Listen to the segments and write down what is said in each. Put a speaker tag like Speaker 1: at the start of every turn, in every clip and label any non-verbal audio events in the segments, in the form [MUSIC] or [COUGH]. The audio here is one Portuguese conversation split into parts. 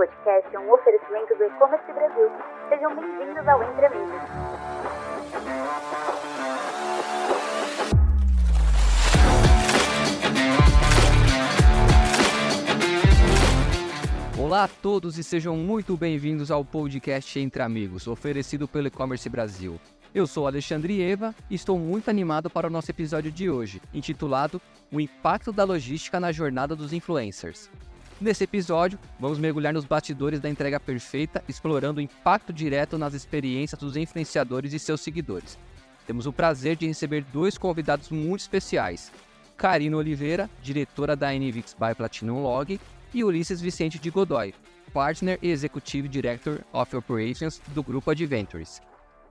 Speaker 1: podcast é um oferecimento do E-Commerce Brasil. Sejam bem-vindos ao Entre Amigos.
Speaker 2: Olá a todos e sejam muito bem-vindos ao podcast Entre Amigos, oferecido pelo E-Commerce Brasil. Eu sou Alexandre Eva e estou muito animado para o nosso episódio de hoje, intitulado O Impacto da Logística na Jornada dos Influencers. Nesse episódio, vamos mergulhar nos bastidores da entrega perfeita, explorando o impacto direto nas experiências dos influenciadores e seus seguidores. Temos o prazer de receber dois convidados muito especiais: Karina Oliveira, diretora da NVix by Platinum Log, e Ulisses Vicente de Godoy, Partner e Executive Director of Operations do Grupo Adventures.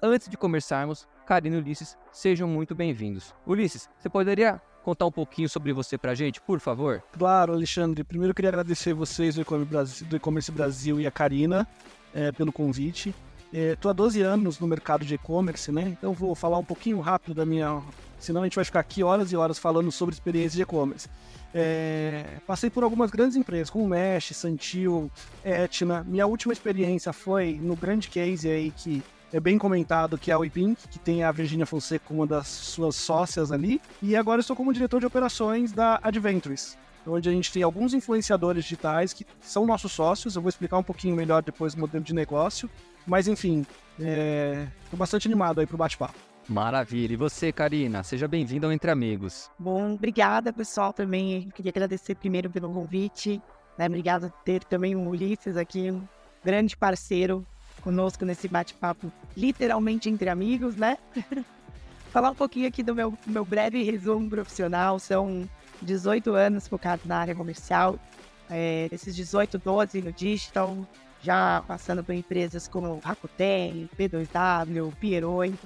Speaker 2: Antes de começarmos, Karina e Ulisses, sejam muito bem-vindos. Ulisses, você poderia contar um pouquinho sobre você pra gente, por favor?
Speaker 3: Claro, Alexandre. Primeiro eu queria agradecer vocês do E-Commerce Brasil e a Karina é, pelo convite. Estou é, há 12 anos no mercado de e-commerce, né? Então vou falar um pouquinho rápido da minha. Senão a gente vai ficar aqui horas e horas falando sobre experiência de e-commerce. É, passei por algumas grandes empresas, como Mesh, Santil, Etna. Minha última experiência foi no grande case aí que é bem comentado, que é o Ipink, que tem a Virginia Fonseca como uma das suas sócias ali. E agora estou como diretor de operações da Adventures, onde a gente tem alguns influenciadores digitais que são nossos sócios. Eu vou explicar um pouquinho melhor depois o modelo de negócio. Mas enfim, estou é... bastante animado aí para o bate-papo.
Speaker 2: Maravilha. E você, Karina? Seja bem-vinda ao Entre Amigos.
Speaker 4: Bom, obrigada, pessoal, também. Eu queria agradecer primeiro pelo convite. Né? Obrigada por ter também o Ulisses aqui, um grande parceiro conosco nesse bate-papo, literalmente entre amigos, né? [LAUGHS] Falar um pouquinho aqui do meu, meu breve resumo profissional. São 18 anos focado na área comercial. É, esses 18, 12 no digital, já passando por empresas como Rakuten, P2W, Pieroin.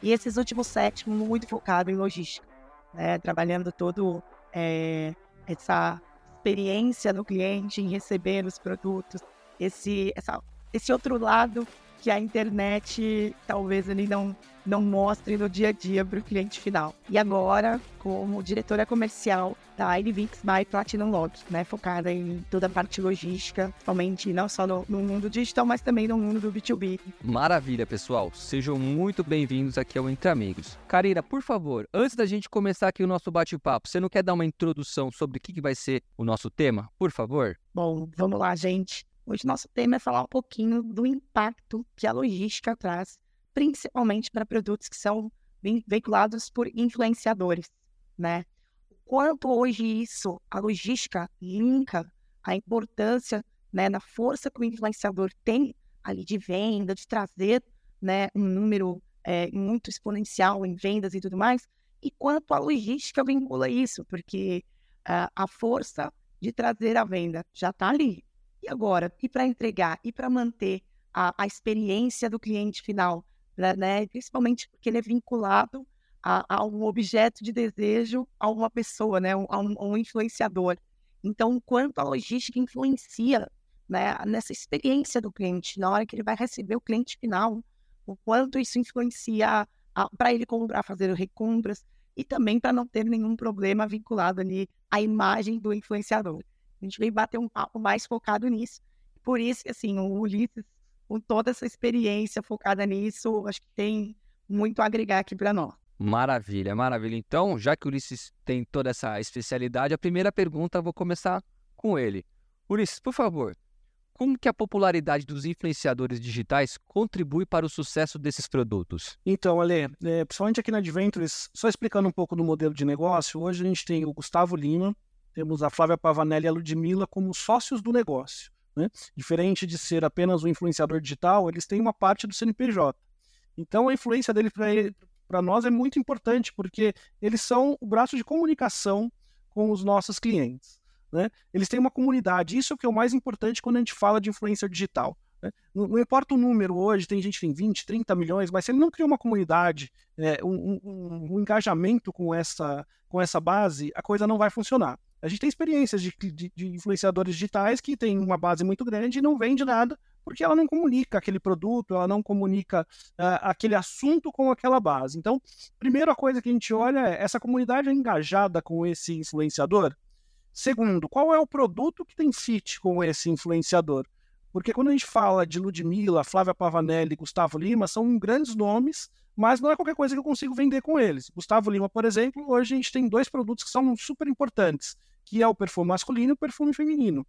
Speaker 4: E esses últimos sete, muito focado em logística, né? trabalhando todo é, essa experiência do cliente em receber os produtos, esse, essa, esse outro lado que a internet talvez ele não, não mostre no dia a dia para o cliente final. E agora, como diretora comercial da IDVix by Platinum Log, né, focada em toda a parte logística, somente não só no, no, mundo digital, mas também no mundo do B2B.
Speaker 2: Maravilha, pessoal. Sejam muito bem-vindos aqui ao Entre Amigos. Karina, por favor, antes da gente começar aqui o nosso bate-papo, você não quer dar uma introdução sobre o que, que vai ser o nosso tema, por favor?
Speaker 4: Bom, vamos lá, gente. Hoje nosso tema é falar um pouquinho do impacto que a logística traz, principalmente para produtos que são veiculados por influenciadores, né? O quanto hoje isso, a logística linka a importância, né, na força que o influenciador tem ali de venda, de trazer, né, um número é, muito exponencial em vendas e tudo mais, e quanto a logística vincula isso, porque uh, a força de trazer a venda já está ali, agora? E para entregar? E para manter a, a, experiência do cliente final? Né, né? Principalmente porque ele é vinculado a, a, um objeto de desejo a uma pessoa, né? a, um, a um influenciador. Então, o quanto a logística influencia né, nessa experiência do cliente, na hora que ele vai receber o cliente final, o quanto isso influencia para ele comprar, fazer recompras e também para não ter nenhum problema vinculado ali à imagem do influenciador. A gente veio bater um papo mais focado nisso. Por isso que, assim, o Ulisses, com toda essa experiência focada nisso, acho que tem muito a agregar aqui para nós.
Speaker 2: Maravilha, maravilha. Então, já que o Ulisses tem toda essa especialidade, a primeira pergunta eu vou começar com ele. Ulisses, por favor, como que a popularidade dos influenciadores digitais contribui para o sucesso desses produtos?
Speaker 3: Então, Ale, é, principalmente aqui na Adventures, só explicando um pouco do modelo de negócio, hoje a gente tem o Gustavo Lima, temos a Flávia Pavanelli e a Ludmilla como sócios do negócio. Né? Diferente de ser apenas um influenciador digital, eles têm uma parte do CNPJ. Então a influência dele para nós é muito importante, porque eles são o braço de comunicação com os nossos clientes. Né? Eles têm uma comunidade, isso é o que é o mais importante quando a gente fala de influência digital. Né? Não, não, importa o número hoje, tem gente que tem 20, 30 milhões, mas se ele não cria uma comunidade, é, um, um, um engajamento com essa, com essa base, a coisa não vai funcionar. A gente tem experiências de, de, de, influenciadores digitais que tem uma base muito grande e não vende nada porque ela não comunica aquele produto, ela não comunica uh, aquele assunto com aquela base. Então, primeiro a coisa que a gente olha é essa comunidade é engajada com esse influenciador. Segundo, qual é o produto que tem fit com esse influenciador? Porque quando a gente fala de Ludmilla, Flávia Pavanelli, Gustavo Lima, são grandes nomes, mas não é qualquer coisa que eu consigo vender com eles. Gustavo Lima, por exemplo, hoje a gente tem dois produtos que são super importantes, que é o perfume masculino e o perfume feminino.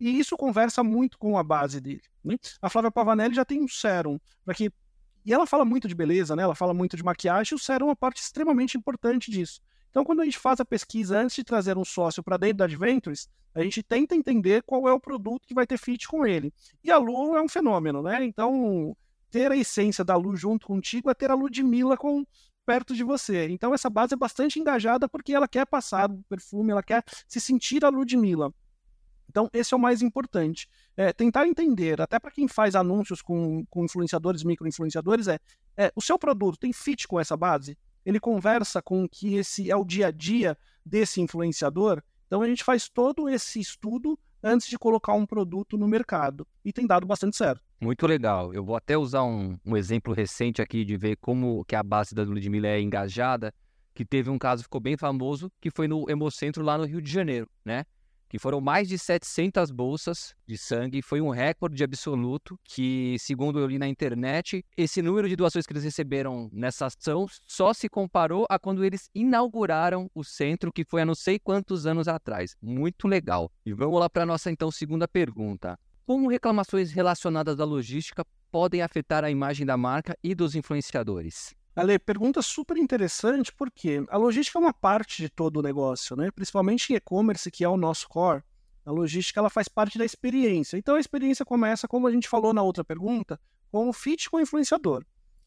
Speaker 3: E isso conversa muito com a base dele. Né? A Flávia Pavanelli já tem um sérum para que e ela fala muito de beleza, né? Ela fala muito de maquiagem, e o sérum é uma parte extremamente importante disso. Então, quando a gente faz a pesquisa antes de trazer um sócio para dentro da Adventures, a gente tenta entender qual é o produto que vai ter fit com ele. E a Lu é um fenômeno, né? Então, ter a essência da Lu junto contigo é ter a Ludmilla com perto de você. Então, essa base é bastante engajada porque ela quer passar o perfume, ela quer se sentir a Ludmilla. Então, esse é o mais importante. É, tentar entender, até para quem faz anúncios com, com influenciadores, micro-influenciadores, é, é o seu produto tem fit com essa base? ele conversa com que esse é o dia a dia desse influenciador. Então a gente faz todo esse estudo antes de colocar um produto no mercado e tem dado bastante certo.
Speaker 2: Muito legal. Eu vou até usar um, um exemplo recente aqui de ver como que a base da Ludmilla é engajada, que teve um caso que ficou bem famoso, que foi no Hemocentro lá no Rio de Janeiro, né? que foram mais de 700 bolsas de sangue. Foi um recorde absoluto que, segundo eu li na internet, esse número de doações que eles receberam nessa ação só se comparou a quando eles inauguraram o centro, que foi há não sei quantos anos atrás. Muito legal. E vamos lá para a nossa, então, segunda pergunta. Como reclamações relacionadas à logística podem afetar a imagem da marca e dos influenciadores?
Speaker 3: Ale, pergunta super interessante, porque a logística é uma parte de todo o negócio, né? Principalmente em e-commerce, que é o nosso core. A logística ela faz parte da experiência. Então a experiência começa, como a gente falou na outra pergunta, com o fit com o influenciador.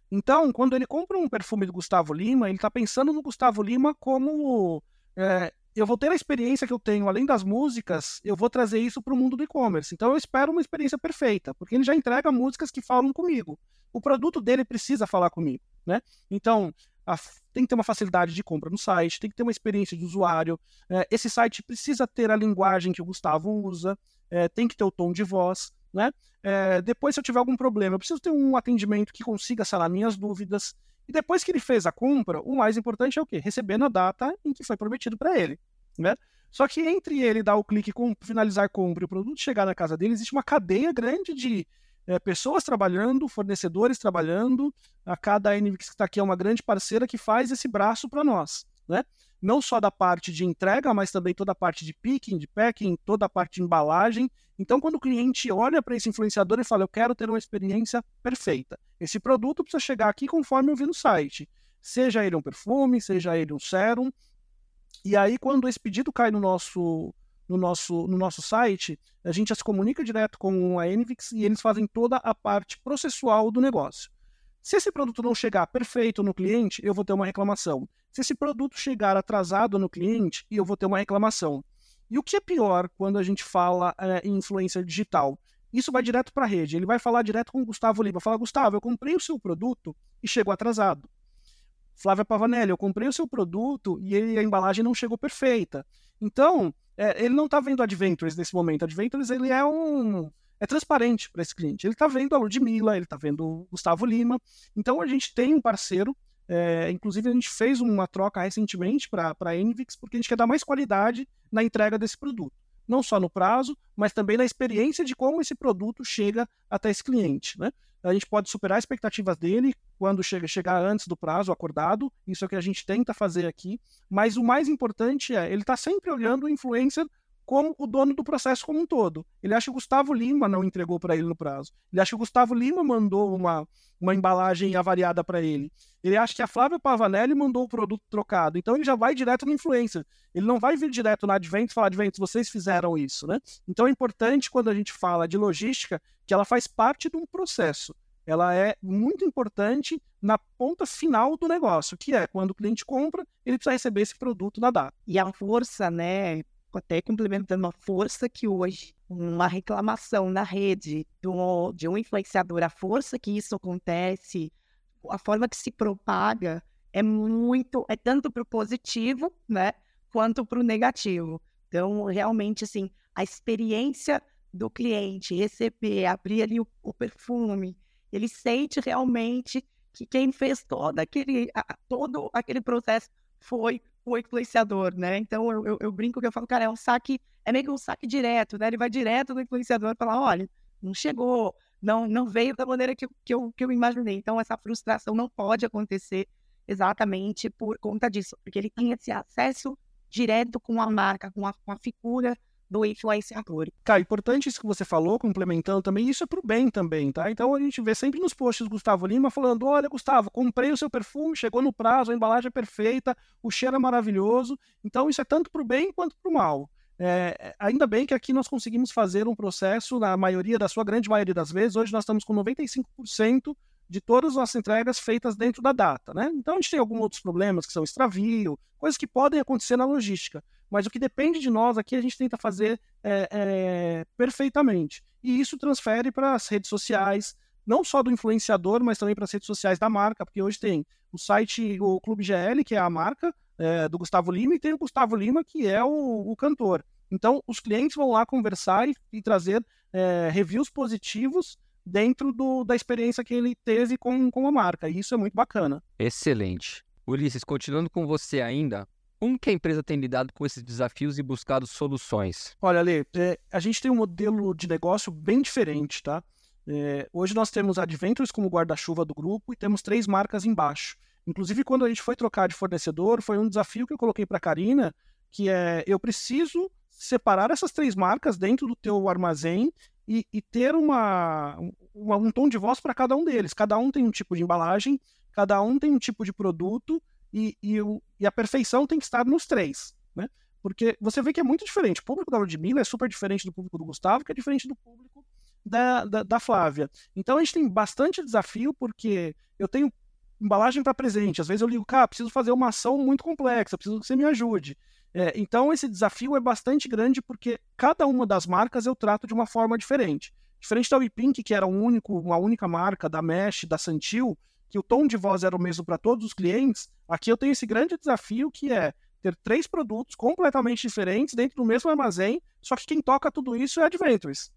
Speaker 3: Então, quando ele compra um perfume do Gustavo Lima, ele está pensando no Gustavo Lima como é, eu vou ter a experiência que eu tenho, além das músicas, eu vou trazer isso para o mundo do e-commerce. Então eu espero uma experiência perfeita, porque ele já entrega músicas que falam comigo. O produto dele precisa falar comigo né? Então, a, tem que ter uma facilidade de compra no site, tem que ter uma experiência de usuário. É, esse site precisa ter a linguagem que o Gustavo usa, é, tem que ter o tom de voz, né? É, depois, se eu tiver algum problema, eu preciso ter um atendimento que consiga sanar minhas dúvidas. E depois que ele fez a compra, o mais importante é o quê? Receber na data em que foi prometido para ele, né? Só que entre ele dar o clique com finalizar compra e o produto chegar na casa dele, existe uma cadeia grande de é, pessoas trabalhando, fornecedores trabalhando. A cada NVIX que está aqui é uma grande parceira que faz esse braço para nós. Né? Não só da parte de entrega, mas também toda a parte de picking, de packing, toda a parte de embalagem. Então, quando o cliente olha para esse influenciador e fala, eu quero ter uma experiência perfeita. Esse produto precisa chegar aqui conforme eu vi no site. Seja ele um perfume, seja ele um sérum. E aí, quando esse pedido cai no nosso no nosso, no nosso site, a gente já se comunica direto com a Envix e eles fazem toda a parte processual do negócio. Se esse produto não chegar perfeito no cliente, eu vou ter uma reclamação. Se esse produto chegar atrasado no cliente, eu vou ter uma reclamação. E o que é pior quando a gente fala é, em influência digital? Isso vai direto para a rede. Ele vai falar direto com o Gustavo Lima. Fala, Gustavo, eu comprei o seu produto e chegou atrasado. Flávia Pavanelli, eu comprei o seu produto e ele, a embalagem não chegou perfeita. Então, é, ele não está vendo Adventures nesse momento. Adventures ele é um é transparente para esse cliente. Ele está vendo a Ludmilla, ele está vendo o Gustavo Lima. Então a gente tem um parceiro. É, inclusive a gente fez uma troca recentemente para a Envix porque a gente quer dar mais qualidade na entrega desse produto. Não só no prazo, mas também na experiência de como esse produto chega até esse cliente. Né? a gente pode superar as expectativas dele quando chega, chegar antes do prazo acordado. Isso é o que a gente tenta fazer aqui. Mas o mais importante é, ele está sempre olhando o influencer como o dono do processo como um todo. Ele acha que o Gustavo Lima não entregou para ele no prazo. Ele acha que o Gustavo Lima mandou uma, uma embalagem avariada para ele. Ele acha que a Flávia Pavanelli mandou o produto trocado. Então ele já vai direto no influencer. Ele não vai vir direto na Advent e falar, Advent, vocês fizeram isso, né? Então é importante quando a gente fala de logística que ela faz parte de um processo. Ela é muito importante na ponta final do negócio, que é quando o cliente compra, ele precisa receber esse produto na data.
Speaker 4: E a força, né, até complementando a força que hoje uma reclamação na rede do, de um influenciador, a força que isso acontece, a forma que se propaga é muito, é tanto para o positivo, né, quanto para o negativo. Então, realmente, assim, a experiência do cliente receber, abrir ali o, o perfume, ele sente realmente que quem fez todo aquele, todo aquele processo foi o influenciador, né? Então eu, eu, eu, brinco que eu falo, cara, é um saque, é meio que um saque direto, né? Ele vai direto no influenciador e fala, olha, não chegou, não, não veio da maneira que, que, eu, que eu imaginei. Então, essa frustração não pode acontecer exatamente por conta disso, porque ele tem esse acesso direto com a marca, com a, com a figura do influenciador.
Speaker 3: Cara, importante isso que você falou, complementando também, isso é pro bem também, tá? Então a gente vê sempre nos posts do Gustavo Lima falando: olha, Gustavo, comprei o seu perfume, chegou no prazo, a embalagem é perfeita, o cheiro é maravilhoso. Então isso é tanto pro bem quanto pro mal. É, ainda bem que aqui nós conseguimos fazer um processo, na maioria, da sua grande maioria das vezes, hoje nós estamos com 95% de todas as entregas feitas dentro da data, né? Então a gente tem alguns outros problemas que são extravio, coisas que podem acontecer na logística, mas o que depende de nós aqui a gente tenta fazer é, é, perfeitamente. E isso transfere para as redes sociais, não só do influenciador, mas também para as redes sociais da marca, porque hoje tem o site, o Clube GL, que é a marca é, do Gustavo Lima, e tem o Gustavo Lima, que é o, o cantor. Então, os clientes vão lá conversar e, e trazer é, reviews positivos dentro do, da experiência que ele teve com, com a marca. E isso é muito bacana.
Speaker 2: Excelente. Ulisses, continuando com você ainda, como que a empresa tem lidado com esses desafios e buscado soluções?
Speaker 3: Olha, Ale, é, a gente tem um modelo de negócio bem diferente, tá? É, hoje nós temos Adventures como guarda-chuva do grupo e temos três marcas embaixo. Inclusive, quando a gente foi trocar de fornecedor, foi um desafio que eu coloquei para a Karina, que é eu preciso separar essas três marcas dentro do teu armazém e, e ter uma, uma, um tom de voz para cada um deles. Cada um tem um tipo de embalagem, cada um tem um tipo de produto e, e, o, e a perfeição tem que estar nos três, né? Porque você vê que é muito diferente. O público da Ludmilla é super diferente do público do Gustavo, que é diferente do público da, da, da Flávia. Então a gente tem bastante desafio, porque eu tenho embalagem para presente. Às vezes eu ligo, cara, preciso fazer uma ação muito complexa, preciso que você me ajude. É, então, esse desafio é bastante grande porque cada uma das marcas eu trato de uma forma diferente. Diferente da WePink, que era um único, uma única marca, da Mesh, da Santil, que o tom de voz era o mesmo para todos os clientes, aqui eu tenho esse grande desafio que é ter três produtos completamente diferentes dentro do mesmo armazém, só que quem toca tudo isso é Adventures.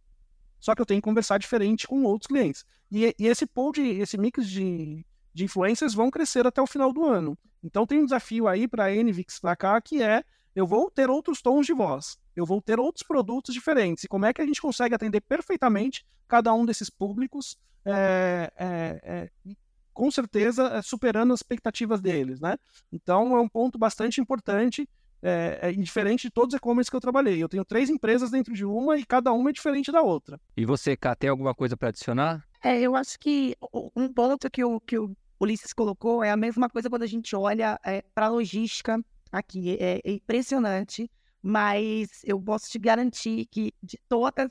Speaker 3: Só que eu tenho que conversar diferente com outros clientes. E, e esse pool de, esse mix de, de influências vão crescer até o final do ano. Então tem um desafio aí para a Envix para cá que é eu vou ter outros tons de voz, eu vou ter outros produtos diferentes. E como é que a gente consegue atender perfeitamente cada um desses públicos, é, é, é, com certeza é, superando as expectativas deles, né? Então é um ponto bastante importante é, é, diferente de todos os e-commerce que eu trabalhei. Eu tenho três empresas dentro de uma e cada uma é diferente da outra.
Speaker 2: E você, Cá, tem alguma coisa para adicionar?
Speaker 4: É, eu acho que um ponto que o, que o Ulisses colocou é a mesma coisa quando a gente olha é, para a logística aqui. É, é, impressionante, mas eu posso te garantir que de todas,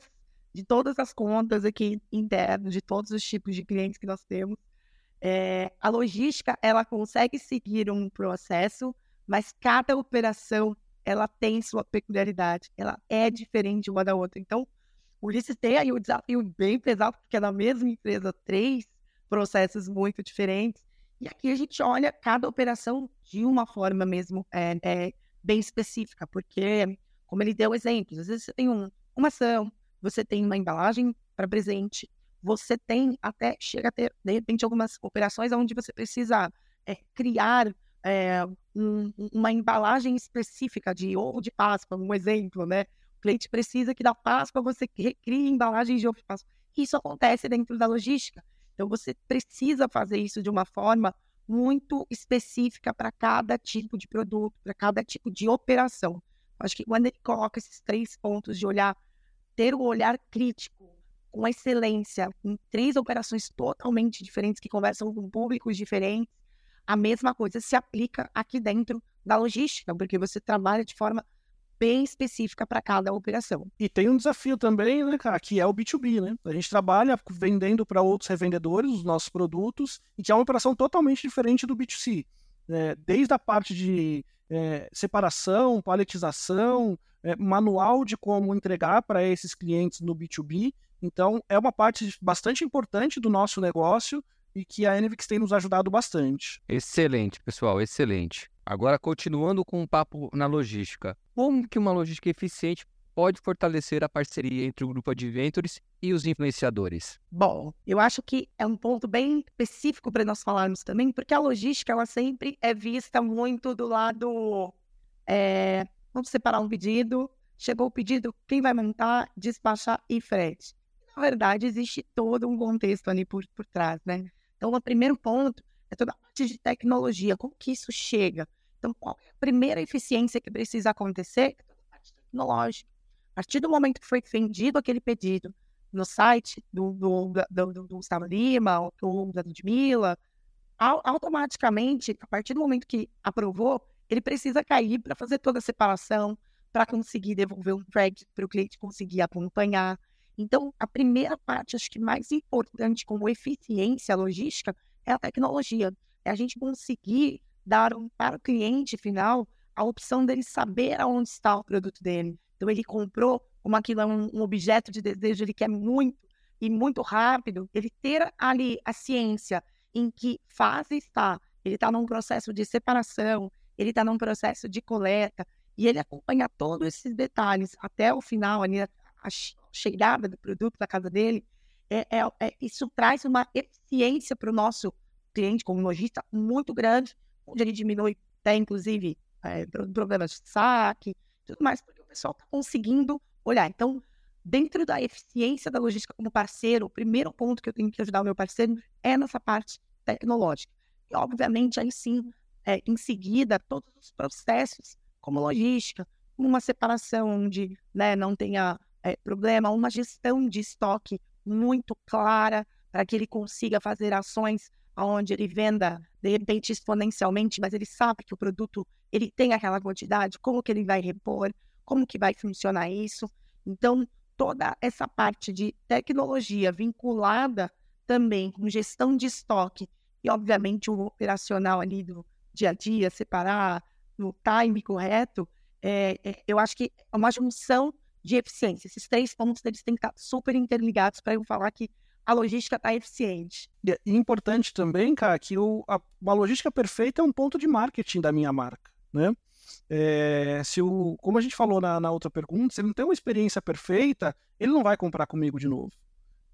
Speaker 4: de todas as contas aqui internas, de todos os tipos de clientes que nós temos, é, a logística ela consegue seguir um processo, mas cada operação ela tem sua peculiaridade, ela é diferente uma da outra. Então, o Ulisses tem aí o desafio bem pesado, porque é na mesma empresa três processos muito diferentes. E aqui a gente olha cada operação de uma forma mesmo é, é, bem específica, porque, como ele deu exemplos, às vezes você tem um, uma ação, você tem uma embalagem para presente, você tem até, chega a ter, de repente, algumas operações onde você precisa é, criar é, um, uma embalagem específica de ovo de Páscoa, um exemplo, né? O cliente precisa que da Páscoa você crie embalagens de ovo de Páscoa. Isso acontece dentro da logística. Então, você precisa fazer isso de uma forma muito específica para cada tipo de produto, para cada tipo de operação. Acho que quando ele coloca esses três pontos de olhar, ter o um olhar crítico, com excelência, em três operações totalmente diferentes, que conversam com públicos diferentes, a mesma coisa se aplica aqui dentro da logística, porque você trabalha de forma bem específica para cada operação.
Speaker 3: E tem um desafio também, né, cara, que é o B2B, né? A gente trabalha vendendo para outros revendedores os nossos produtos e que é uma operação totalmente diferente do B2C. É, desde a parte de é, separação, paletização, é, manual de como entregar para esses clientes no B2B. Então, é uma parte bastante importante do nosso negócio e que a Envix tem nos ajudado bastante.
Speaker 2: Excelente, pessoal, excelente. Agora, continuando com o um papo na logística. Como que uma logística eficiente pode fortalecer a parceria entre o grupo Adventures e os influenciadores?
Speaker 4: Bom, eu acho que é um ponto bem específico para nós falarmos também, porque a logística ela sempre é vista muito do lado é, vamos separar um pedido, chegou o pedido, quem vai montar, despachar e frete. Na verdade, existe todo um contexto ali por, por trás, né? Então, o primeiro ponto é toda a parte de tecnologia, como que isso chega? Então, qual é a primeira eficiência que precisa acontecer? É toda a parte tecnológica. A partir do momento que foi vendido aquele pedido no site do, do, do, do, do Gustavo Lima ou do, da Ludmilla, automaticamente, a partir do momento que aprovou, ele precisa cair para fazer toda a separação, para conseguir devolver um track para o cliente conseguir acompanhar. Então, a primeira parte, acho que mais importante como eficiência logística é a tecnologia. É a gente conseguir dar um, para o cliente final a opção dele saber aonde está o produto dele. Então, ele comprou, como aquilo é um, um objeto de desejo, ele quer muito e muito rápido, ele ter ali a ciência em que fase está. Ele está num processo de separação, ele está num processo de coleta, e ele acompanha todos esses detalhes até o final, ali, a, a chegada do produto da casa dele. É, é, é, isso traz uma eficiência para o nosso cliente, como lojista, muito grande, onde ele diminui até, inclusive, é, problemas de saque, tudo mais, porque o pessoal está conseguindo olhar. Então, dentro da eficiência da logística como parceiro, o primeiro ponto que eu tenho que ajudar o meu parceiro é nessa parte tecnológica. E, obviamente, aí sim, é, em seguida, todos os processos, como logística, uma separação onde né, não tenha é, problema, uma gestão de estoque muito clara para que ele consiga fazer ações onde ele venda, de repente, exponencialmente, mas ele sabe que o produto ele tem aquela quantidade, como que ele vai repor, como que vai funcionar isso. Então, toda essa parte de tecnologia vinculada também com gestão de estoque e, obviamente, o operacional ali do dia a dia, separar no time correto, é, é, eu acho que é uma junção de eficiência. Esses três pontos eles têm que estar super interligados para eu falar que a logística está eficiente.
Speaker 3: E é importante também, cara, que o, a, logística perfeita é um ponto de marketing da minha marca, né? É, se o, como a gente falou na, na, outra pergunta, se ele não tem uma experiência perfeita, ele não vai comprar comigo de novo.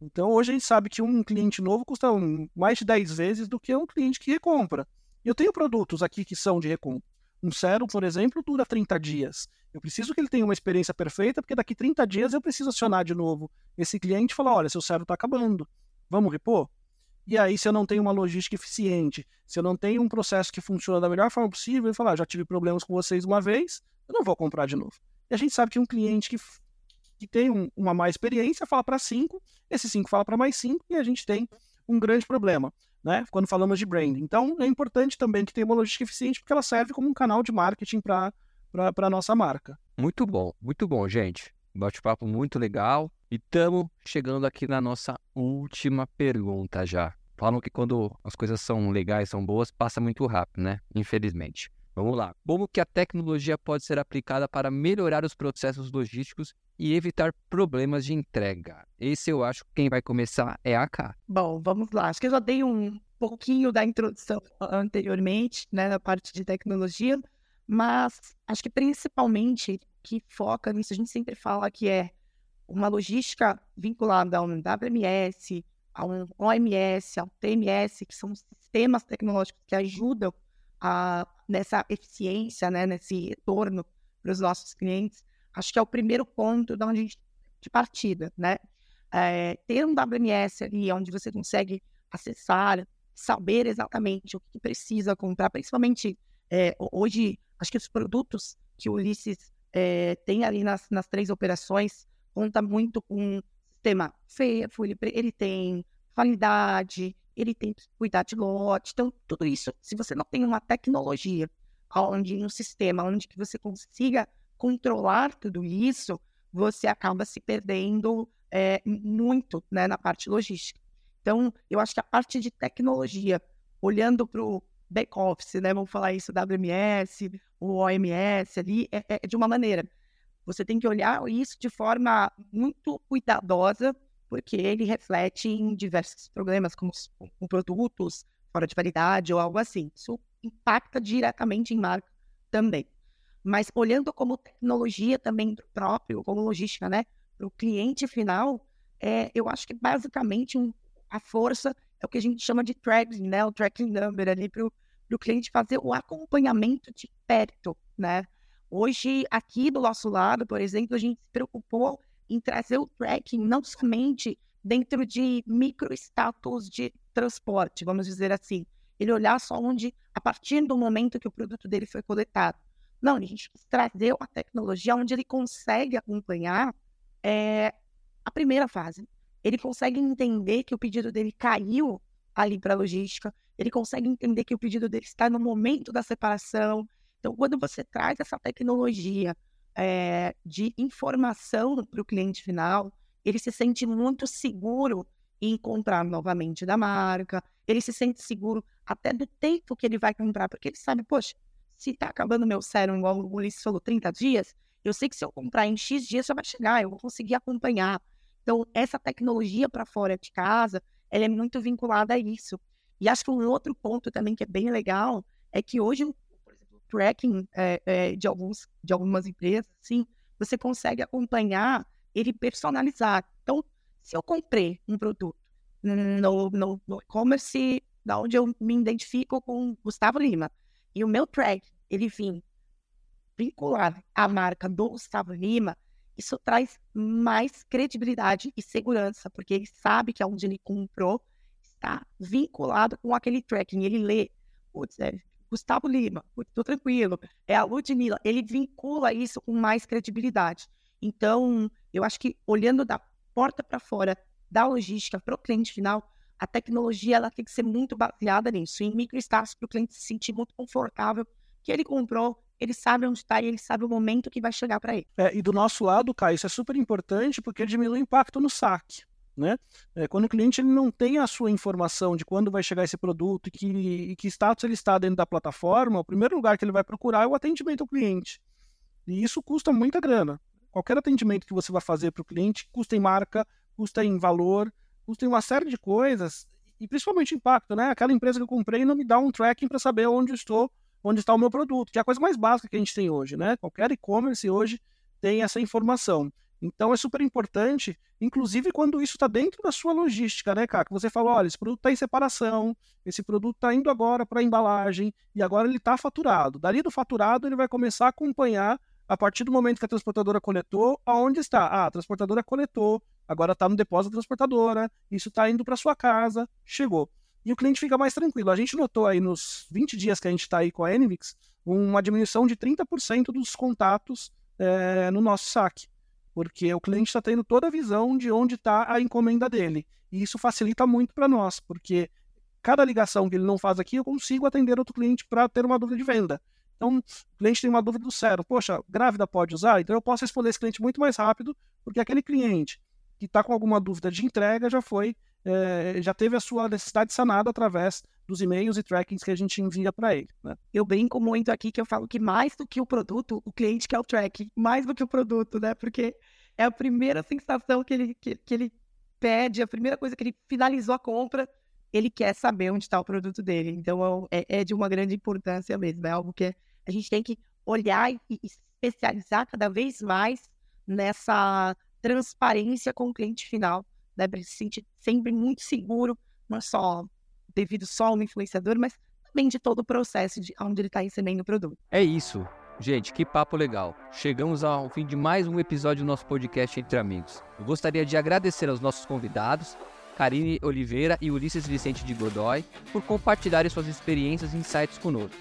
Speaker 3: Então hoje a gente sabe que um cliente novo custa mais de 10 vezes do que um cliente que recompra. Eu tenho produtos aqui que são de recompra. Um sérum, por exemplo, dura 30 dias. Eu preciso que ele tenha uma experiência perfeita, porque daqui 30 dias eu preciso acionar de novo esse cliente e falar: olha, seu sérum está acabando, vamos repor? E aí, se eu não tenho uma logística eficiente, se eu não tenho um processo que funciona da melhor forma possível, eu falar: ah, já tive problemas com vocês uma vez, eu não vou comprar de novo. E a gente sabe que um cliente que, que tem um, uma má experiência fala para cinco, esse cinco fala para mais cinco, e a gente tem um grande problema. Né, quando falamos de branding. Então, é importante também que tenha uma logística eficiente, porque ela serve como um canal de marketing para a nossa marca.
Speaker 2: Muito bom, muito bom, gente. Bate-papo muito legal. E estamos chegando aqui na nossa última pergunta já. Falam que quando as coisas são legais, são boas, passa muito rápido, né? Infelizmente. Vamos lá. Como que a tecnologia pode ser aplicada para melhorar os processos logísticos e evitar problemas de entrega? Esse eu acho que quem vai começar é a K.
Speaker 4: Bom, vamos lá. Acho que eu já dei um pouquinho da introdução anteriormente, né, na parte de tecnologia, mas acho que principalmente que foca nisso, a gente sempre fala que é uma logística vinculada a um WMS, a um OMS, ao TMS, que são sistemas tecnológicos que ajudam a, nessa eficiência, né, nesse retorno para os nossos clientes. Acho que é o primeiro ponto de, onde, de partida, né? É, ter um WMS ali onde você consegue acessar, saber exatamente o que precisa comprar, principalmente é, hoje Acho que os produtos que o Ulisses é, tem ali nas, nas três operações conta muito com sistema FEFO, ele, ele tem validade, ele tem cuidar de lote. Então, tudo isso, se você não tem uma tecnologia onde um sistema onde que você consiga controlar tudo isso, você acaba se perdendo é, muito né, na parte logística. Então, eu acho que a parte de tecnologia, olhando para o back-office, né? Vamos falar isso, WMS, o OMS ali, é, é, de uma maneira. Você tem que olhar isso de forma muito cuidadosa, porque ele reflete em diversos problemas, como com produtos fora de validade ou algo assim. Isso impacta diretamente em marca também. Mas olhando como tecnologia também próprio, como logística, né? Para o cliente final, é, eu acho que basicamente um, a força é o que a gente chama de tracking, né? O tracking number ali para o cliente fazer o acompanhamento de perto, né? Hoje, aqui do nosso lado, por exemplo, a gente se preocupou em trazer o tracking não somente dentro de microstatus de transporte, vamos dizer assim. Ele olhar só onde, a partir do momento que o produto dele foi coletado. Não, a gente trazer uma tecnologia onde ele consegue acompanhar é, a primeira fase. Ele consegue entender que o pedido dele caiu ali para a logística, ele consegue entender que o pedido dele está no momento da separação. Então, quando você traz essa tecnologia é, de informação para o cliente final, ele se sente muito seguro em comprar novamente da marca, ele se sente seguro até do tempo que ele vai comprar, porque ele sabe, poxa, se está acabando meu sérum, igual o Ulisses falou, 30 dias, eu sei que se eu comprar em X dias já vai chegar, eu vou conseguir acompanhar. Então, essa tecnologia para fora de casa, ela é muito vinculada a isso. E acho que um outro ponto também que é bem legal é que hoje, por exemplo, o tracking é, é, de, alguns, de algumas empresas, assim, você consegue acompanhar ele personalizar. Então, se eu comprei um produto no, no, no e-commerce, da onde eu me identifico com Gustavo Lima, e o meu track, ele vim vincular à marca do Gustavo Lima, isso traz mais credibilidade e segurança, porque ele sabe que aonde ele comprou está vinculado com aquele tracking. Ele lê, putz, é Gustavo Lima, estou tranquilo, é a Ludmilla. Ele vincula isso com mais credibilidade. Então, eu acho que olhando da porta para fora da logística para o cliente final, a tecnologia ela tem que ser muito baseada nisso, em microestágios para o cliente se sentir muito confortável que ele comprou, ele sabe onde está e ele sabe o momento que vai chegar para ele.
Speaker 3: É, e do nosso lado, Caio, isso é super importante porque diminui o impacto no saque. Né? É, quando o cliente ele não tem a sua informação de quando vai chegar esse produto e que, e que status ele está dentro da plataforma, o primeiro lugar que ele vai procurar é o atendimento ao cliente. E isso custa muita grana. Qualquer atendimento que você vai fazer para o cliente custa em marca, custa em valor, custa em uma série de coisas, e principalmente impacto. Né? Aquela empresa que eu comprei não me dá um tracking para saber onde estou onde está o meu produto, que é a coisa mais básica que a gente tem hoje, né? Qualquer e-commerce hoje tem essa informação. Então é super importante, inclusive quando isso está dentro da sua logística, né, cara? Que você fala, olha, esse produto está em separação, esse produto está indo agora para a embalagem e agora ele está faturado. Dali do faturado ele vai começar a acompanhar a partir do momento que a transportadora coletou, aonde está? Ah, a transportadora coletou, agora está no depósito da transportadora, isso está indo para sua casa, chegou e o cliente fica mais tranquilo. A gente notou aí nos 20 dias que a gente está aí com a Envix uma diminuição de 30% dos contatos é, no nosso saque, porque o cliente está tendo toda a visão de onde está a encomenda dele. E isso facilita muito para nós, porque cada ligação que ele não faz aqui, eu consigo atender outro cliente para ter uma dúvida de venda. Então, o cliente tem uma dúvida do zero. Poxa, grávida pode usar? Então, eu posso responder esse cliente muito mais rápido, porque aquele cliente que está com alguma dúvida de entrega já foi é, já teve a sua necessidade sanada através dos e-mails e trackings que a gente envia para ele. Né?
Speaker 4: Eu brinco muito aqui que eu falo que mais do que o produto, o cliente quer o tracking, mais do que o produto, né? Porque é a primeira sensação que ele, que, que ele pede, a primeira coisa que ele finalizou a compra, ele quer saber onde está o produto dele. Então é, é, de uma grande importância mesmo, é algo que a gente tem que olhar e, e especializar cada vez mais nessa transparência com o cliente final né, para se sentir sempre muito seguro, não só devido só ao influenciador, mas também de todo o processo de onde ele está recebendo o produto.
Speaker 2: É isso. Gente, que papo legal. Chegamos ao fim de mais um episódio do nosso podcast Entre Amigos. Eu gostaria de agradecer aos nossos convidados, Karine Oliveira e Ulisses Vicente de Godoy, por compartilharem suas experiências e insights conosco.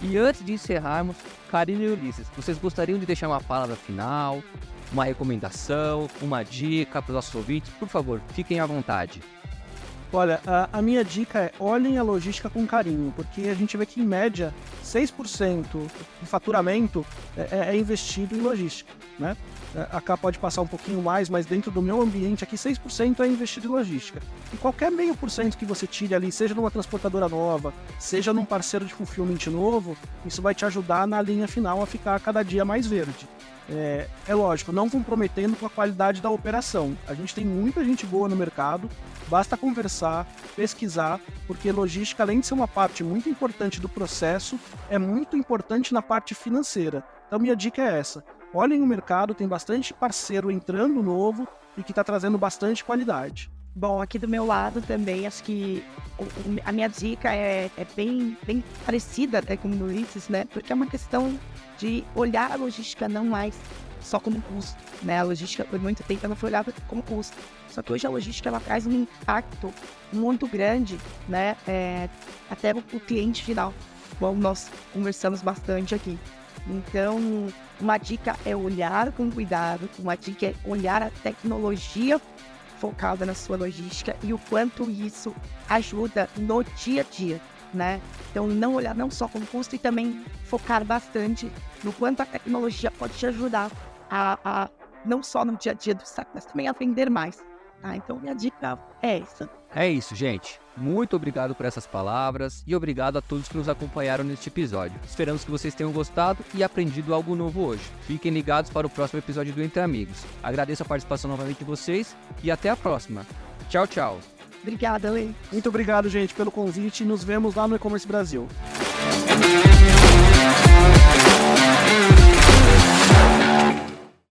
Speaker 2: E antes de encerrarmos, Karine e Ulisses, vocês gostariam de deixar uma palavra final, uma recomendação, uma dica para os nossos ouvintes? Por favor, fiquem à vontade.
Speaker 3: Olha, a, a, minha dica é olhem a logística com carinho, porque a gente vê que em média 6% do faturamento é, é, é investido em logística, né? É, a cá pode passar um pouquinho mais, mas dentro do meu ambiente aqui 6% é investido em logística. E qualquer meio por cento que você tire ali, seja numa transportadora nova, seja num parceiro de fulfillment novo, isso vai te ajudar na linha final a ficar cada dia mais verde. É, é, lógico, não comprometendo com a qualidade da operação. A gente tem muita gente boa no mercado, basta conversar, pesquisar, porque logística, além de ser uma parte muito importante do processo, é muito importante na parte financeira. Então, minha dica é essa: olhem o mercado, tem bastante parceiro entrando novo e que está trazendo bastante qualidade.
Speaker 4: Bom, aqui do meu lado também, acho que a minha dica é, é bem, bem parecida até com o Ulisses, né? Porque é uma questão de olhar a logística não mais só como custo, né? A logística por muito tempo ela foi olhada como custo. Só que hoje a logística ela traz um impacto muito grande, né? É, até o cliente final, como nós conversamos bastante aqui. Então, uma dica é olhar com cuidado, uma dica é olhar a tecnologia focada na sua logística e o quanto isso ajuda no dia a dia, né? Então, não olhar não só como custo e também focar bastante no quanto a tecnologia pode te ajudar a, a não só no dia a dia do saco, mas também a vender mais. Tá? Então, minha dica é essa.
Speaker 2: É isso, gente. Muito obrigado por essas palavras e obrigado a todos que nos acompanharam neste episódio. Esperamos que vocês tenham gostado e aprendido algo novo hoje. Fiquem ligados para o próximo episódio do Entre Amigos. Agradeço a participação novamente de vocês e até a próxima. Tchau, tchau.
Speaker 4: Obrigada, Lê.
Speaker 3: Muito obrigado, gente, pelo convite e nos vemos lá no E-Commerce Brasil.